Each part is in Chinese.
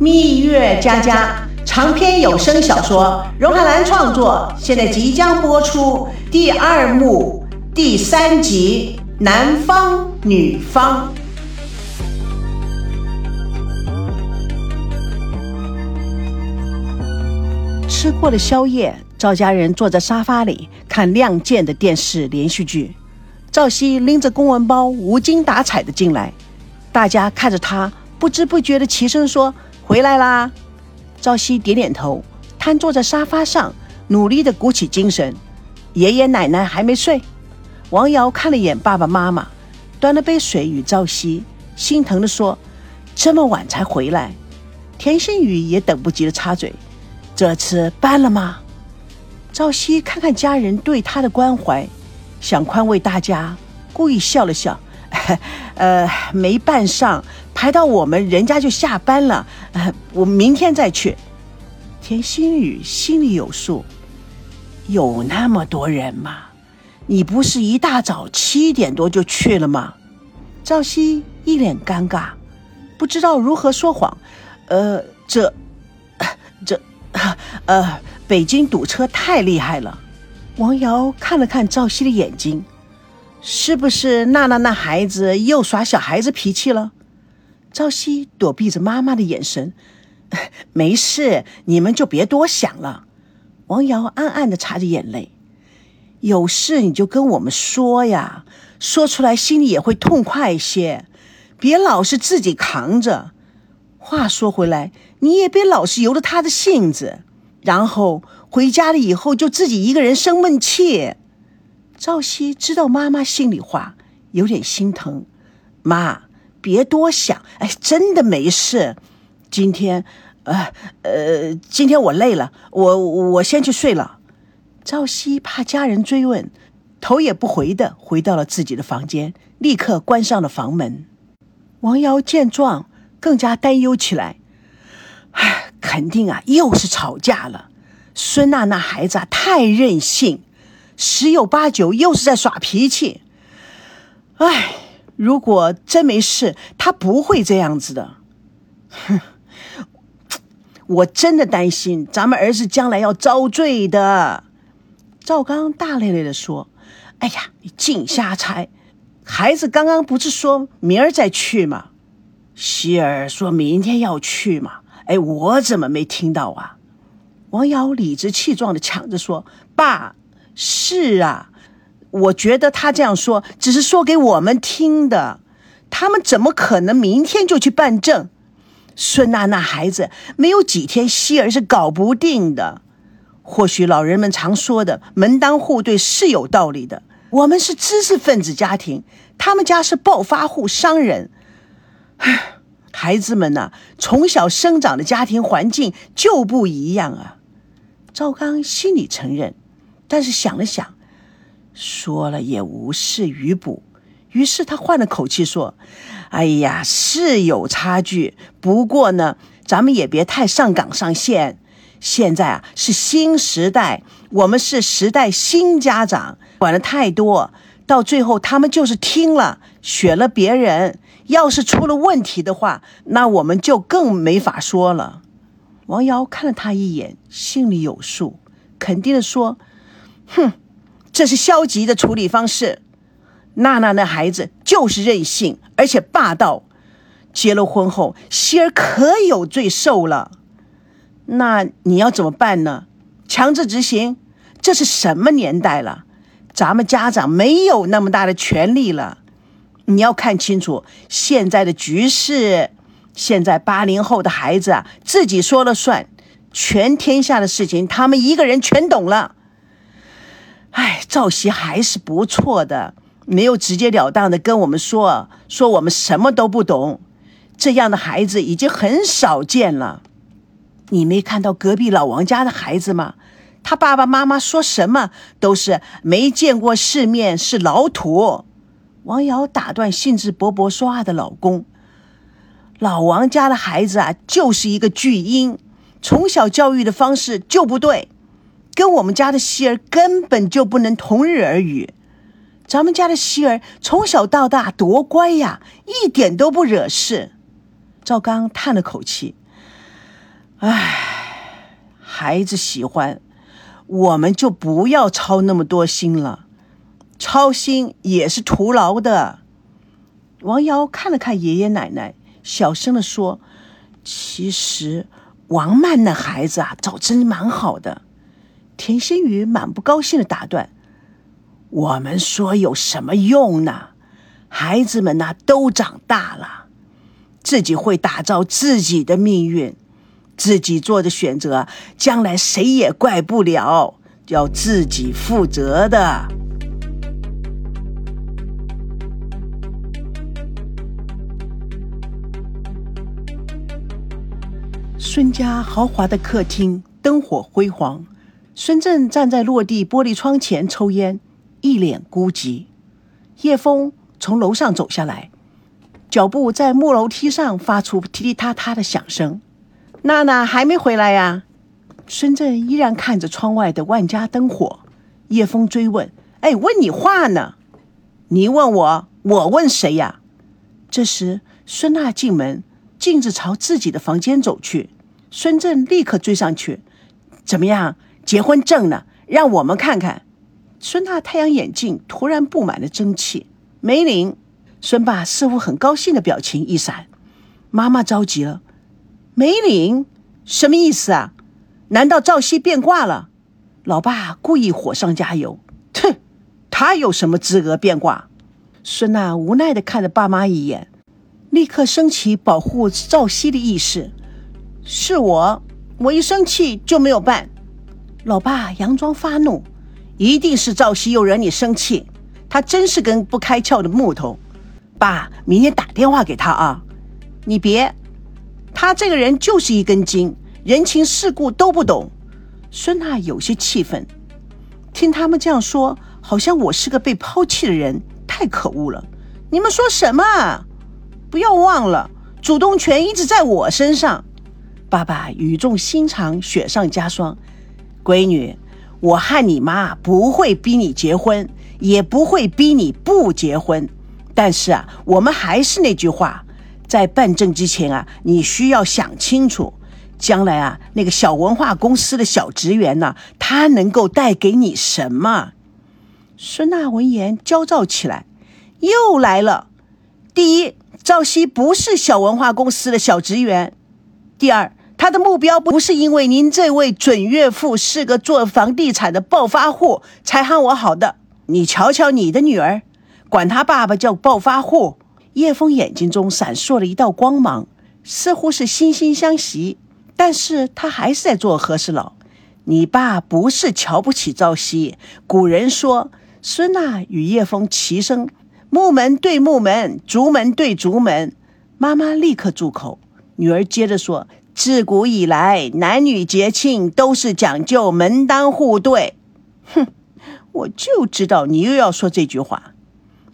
蜜月佳佳长篇有声小说，荣海兰创作，现在即将播出第二幕第三集《男方女方》。吃过了宵夜，赵家人坐在沙发里看《亮剑》的电视连续剧。赵熙拎着公文包，无精打采的进来，大家看着他，不知不觉的齐声说：“回来啦！”赵熙点点头，瘫坐在沙发上，努力的鼓起精神。爷爷奶奶还没睡。王瑶看了眼爸爸妈妈，端了杯水与赵熙，心疼的说：“这么晚才回来。”田心雨也等不及的插嘴。这次搬了吗？赵熙看看家人对他的关怀，想宽慰大家，故意笑了笑：“ 呃，没办上，排到我们人家就下班了。我明天再去。”田心雨心里有数，有那么多人吗？你不是一大早七点多就去了吗？赵熙一脸尴尬，不知道如何说谎。呃，这，这。呃，北京堵车太厉害了。王瑶看了看赵熙的眼睛，是不是娜娜那孩子又耍小孩子脾气了？赵熙躲避着妈妈的眼神，没事，你们就别多想了。王瑶暗暗的擦着眼泪，有事你就跟我们说呀，说出来心里也会痛快一些，别老是自己扛着。话说回来，你也别老是由着他的性子，然后回家了以后就自己一个人生闷气。赵熙知道妈妈心里话，有点心疼。妈，别多想，哎，真的没事。今天，呃呃，今天我累了，我我先去睡了。赵熙怕家人追问，头也不回的回到了自己的房间，立刻关上了房门。王瑶见状。更加担忧起来，唉，肯定啊，又是吵架了。孙娜那孩子啊，太任性，十有八九又是在耍脾气。唉，如果真没事，他不会这样子的。哼，我真的担心咱们儿子将来要遭罪的。赵刚大咧咧的说：“哎呀，你净瞎猜，孩子刚刚不是说明儿再去吗？”希儿说明天要去嘛？哎，我怎么没听到啊？王瑶理直气壮的抢着说：“爸，是啊，我觉得他这样说只是说给我们听的。他们怎么可能明天就去办证？孙娜那孩子没有几天，希儿是搞不定的。或许老人们常说的门当户对是有道理的。我们是知识分子家庭，他们家是暴发户商人。”唉，孩子们呐，从小生长的家庭环境就不一样啊。赵刚心里承认，但是想了想，说了也无事于补。于是他换了口气说：“哎呀，是有差距，不过呢，咱们也别太上纲上线。现在啊，是新时代，我们是时代新家长，管的太多，到最后他们就是听了，选了别人。”要是出了问题的话，那我们就更没法说了。王瑶看了他一眼，心里有数，肯定的说：“哼，这是消极的处理方式。娜娜那孩子就是任性，而且霸道。结了婚后，希儿可有罪受了。那你要怎么办呢？强制执行？这是什么年代了？咱们家长没有那么大的权利了。”你要看清楚现在的局势，现在八零后的孩子啊，自己说了算，全天下的事情他们一个人全懂了。哎，赵熙还是不错的，没有直截了当的跟我们说说我们什么都不懂，这样的孩子已经很少见了。你没看到隔壁老王家的孩子吗？他爸爸妈妈说什么都是没见过世面，是老土。王瑶打断兴致勃勃说话的老公：“老王家的孩子啊，就是一个巨婴，从小教育的方式就不对，跟我们家的希儿根本就不能同日而语。咱们家的希儿从小到大多乖呀，一点都不惹事。”赵刚叹了口气：“唉，孩子喜欢，我们就不要操那么多心了，操心也是徒劳的。王瑶看了看爷爷奶奶，小声的说：“其实王曼那孩子啊，早真蛮好的。”田心雨满不高兴的打断：“我们说有什么用呢？孩子们呐，都长大了，自己会打造自己的命运。”自己做的选择，将来谁也怪不了，要自己负责的。孙家豪华的客厅灯火辉煌，孙正站在落地玻璃窗前抽烟，一脸孤寂。叶枫从楼上走下来，脚步在木楼梯上发出踢踢踏踏的响声。娜娜还没回来呀？孙正依然看着窗外的万家灯火。叶枫追问：“哎，问你话呢？你问我，我问谁呀？”这时，孙娜进门，径直朝自己的房间走去。孙正立刻追上去：“怎么样？结婚证呢？让我们看看。”孙娜太阳眼镜突然布满了蒸汽，没领。孙爸似乎很高兴的表情一闪，妈妈着急了。没领，什么意思啊？难道赵熙变卦了？老爸故意火上加油，哼，他有什么资格变卦？孙娜无奈的看着爸妈一眼，立刻升起保护赵熙的意识。是我，我一生气就没有办。老爸佯装发怒，一定是赵熙又惹你生气，他真是根不开窍的木头。爸，明天打电话给他啊，你别。他这个人就是一根筋，人情世故都不懂。孙娜有些气愤，听他们这样说，好像我是个被抛弃的人，太可恶了。你们说什么？不要忘了，主动权一直在我身上。爸爸语重心长，雪上加霜。闺女，我和你妈不会逼你结婚，也不会逼你不结婚。但是啊，我们还是那句话。在办证之前啊，你需要想清楚，将来啊，那个小文化公司的小职员呢，他能够带给你什么？孙娜闻言焦躁起来，又来了。第一，赵熙不是小文化公司的小职员；第二，他的目标不是因为您这位准岳父是个做房地产的暴发户才喊我好的。你瞧瞧你的女儿，管他爸爸叫暴发户。叶枫眼睛中闪烁了一道光芒，似乎是惺惺相惜，但是他还是在做和事佬。你爸不是瞧不起赵熙，古人说“孙娜与叶枫齐声，木门对木门，竹门对竹门”。妈妈立刻住口。女儿接着说：“自古以来，男女结亲都是讲究门当户对。”哼，我就知道你又要说这句话。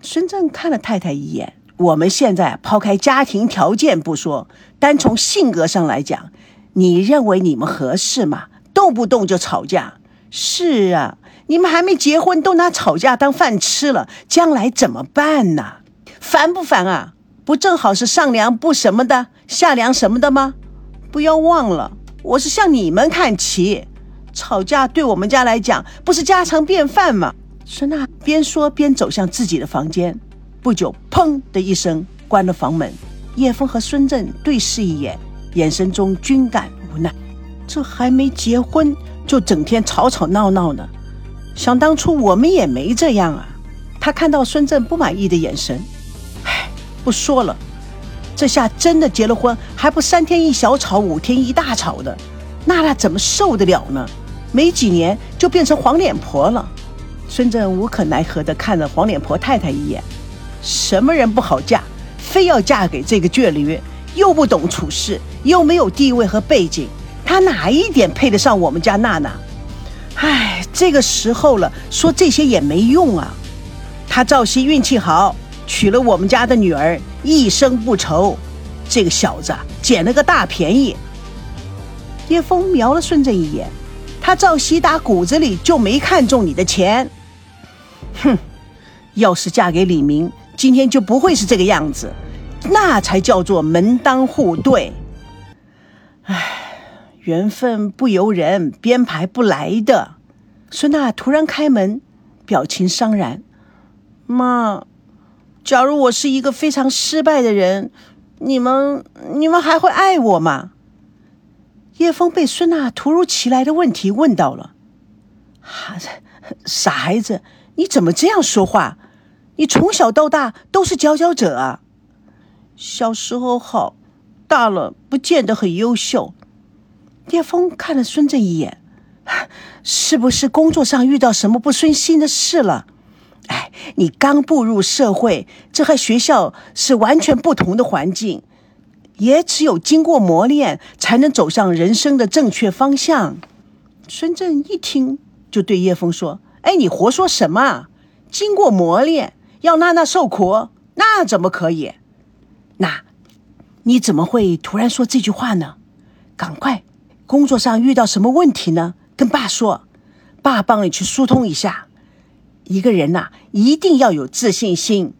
孙正看了太太一眼。我们现在抛开家庭条件不说，单从性格上来讲，你认为你们合适吗？动不动就吵架。是啊，你们还没结婚，都拿吵架当饭吃了，将来怎么办呢？烦不烦啊？不正好是上梁不什么的，下梁什么的吗？不要忘了，我是向你们看齐。吵架对我们家来讲，不是家常便饭吗？孙娜边说边走向自己的房间。不久，砰的一声关了房门。叶枫和孙正对视一眼，眼神中均感无奈。这还没结婚，就整天吵吵闹闹的。想当初我们也没这样啊。他看到孙正不满意的眼神，唉，不说了。这下真的结了婚，还不三天一小吵，五天一大吵的，娜娜怎么受得了呢？没几年就变成黄脸婆了。孙正无可奈何地看了黄脸婆太太一眼。什么人不好嫁，非要嫁给这个倔驴，又不懂处事，又没有地位和背景，他哪一点配得上我们家娜娜？唉，这个时候了，说这些也没用啊。他赵熙运气好，娶了我们家的女儿，一生不愁。这个小子捡了个大便宜。叶枫瞄了孙正一眼，他赵熙打骨子里就没看中你的钱。哼，要是嫁给李明。今天就不会是这个样子，那才叫做门当户对。唉，缘分不由人，编排不来的。孙娜突然开门，表情伤然。妈，假如我是一个非常失败的人，你们你们还会爱我吗？叶枫被孙娜突如其来的问题问到了。哈，傻孩子，你怎么这样说话？你从小到大都是佼佼者啊。小时候好，大了不见得很优秀。叶枫看了孙正一眼。是不是工作上遇到什么不顺心的事了？哎，你刚步入社会，这和学校是完全不同的环境，也只有经过磨练，才能走向人生的正确方向。孙正一听，就对叶枫说：“哎，你胡说什么？经过磨练，要娜娜受苦，那怎么可以？那，你怎么会突然说这句话呢？赶快，工作上遇到什么问题呢？”跟爸说，爸帮你去疏通一下。一个人呐，一定要有自信心。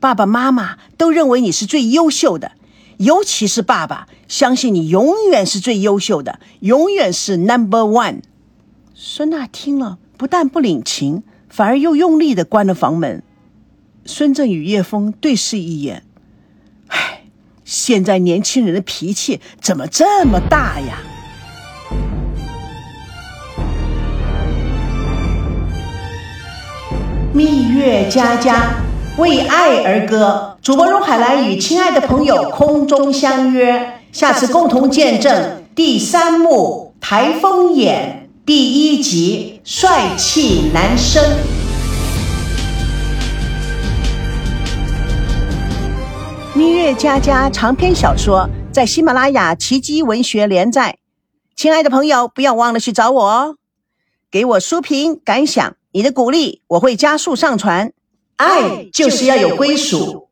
爸爸妈妈都认为你是最优秀的，尤其是爸爸，相信你永远是最优秀的，永远是 Number One。孙娜听了，不但不领情，反而又用力的关了房门。孙正与叶枫对视一眼，唉，现在年轻人的脾气怎么这么大呀？蜜月佳佳为爱而歌，主播荣海兰与亲爱的朋友空中相约，下次共同见证第三幕《台风眼》第一集帅气男生。蜜月佳佳长篇小说在喜马拉雅奇迹文学连载，亲爱的朋友不要忘了去找我哦，给我书评感想。你的鼓励，我会加速上传。爱就是要有归属。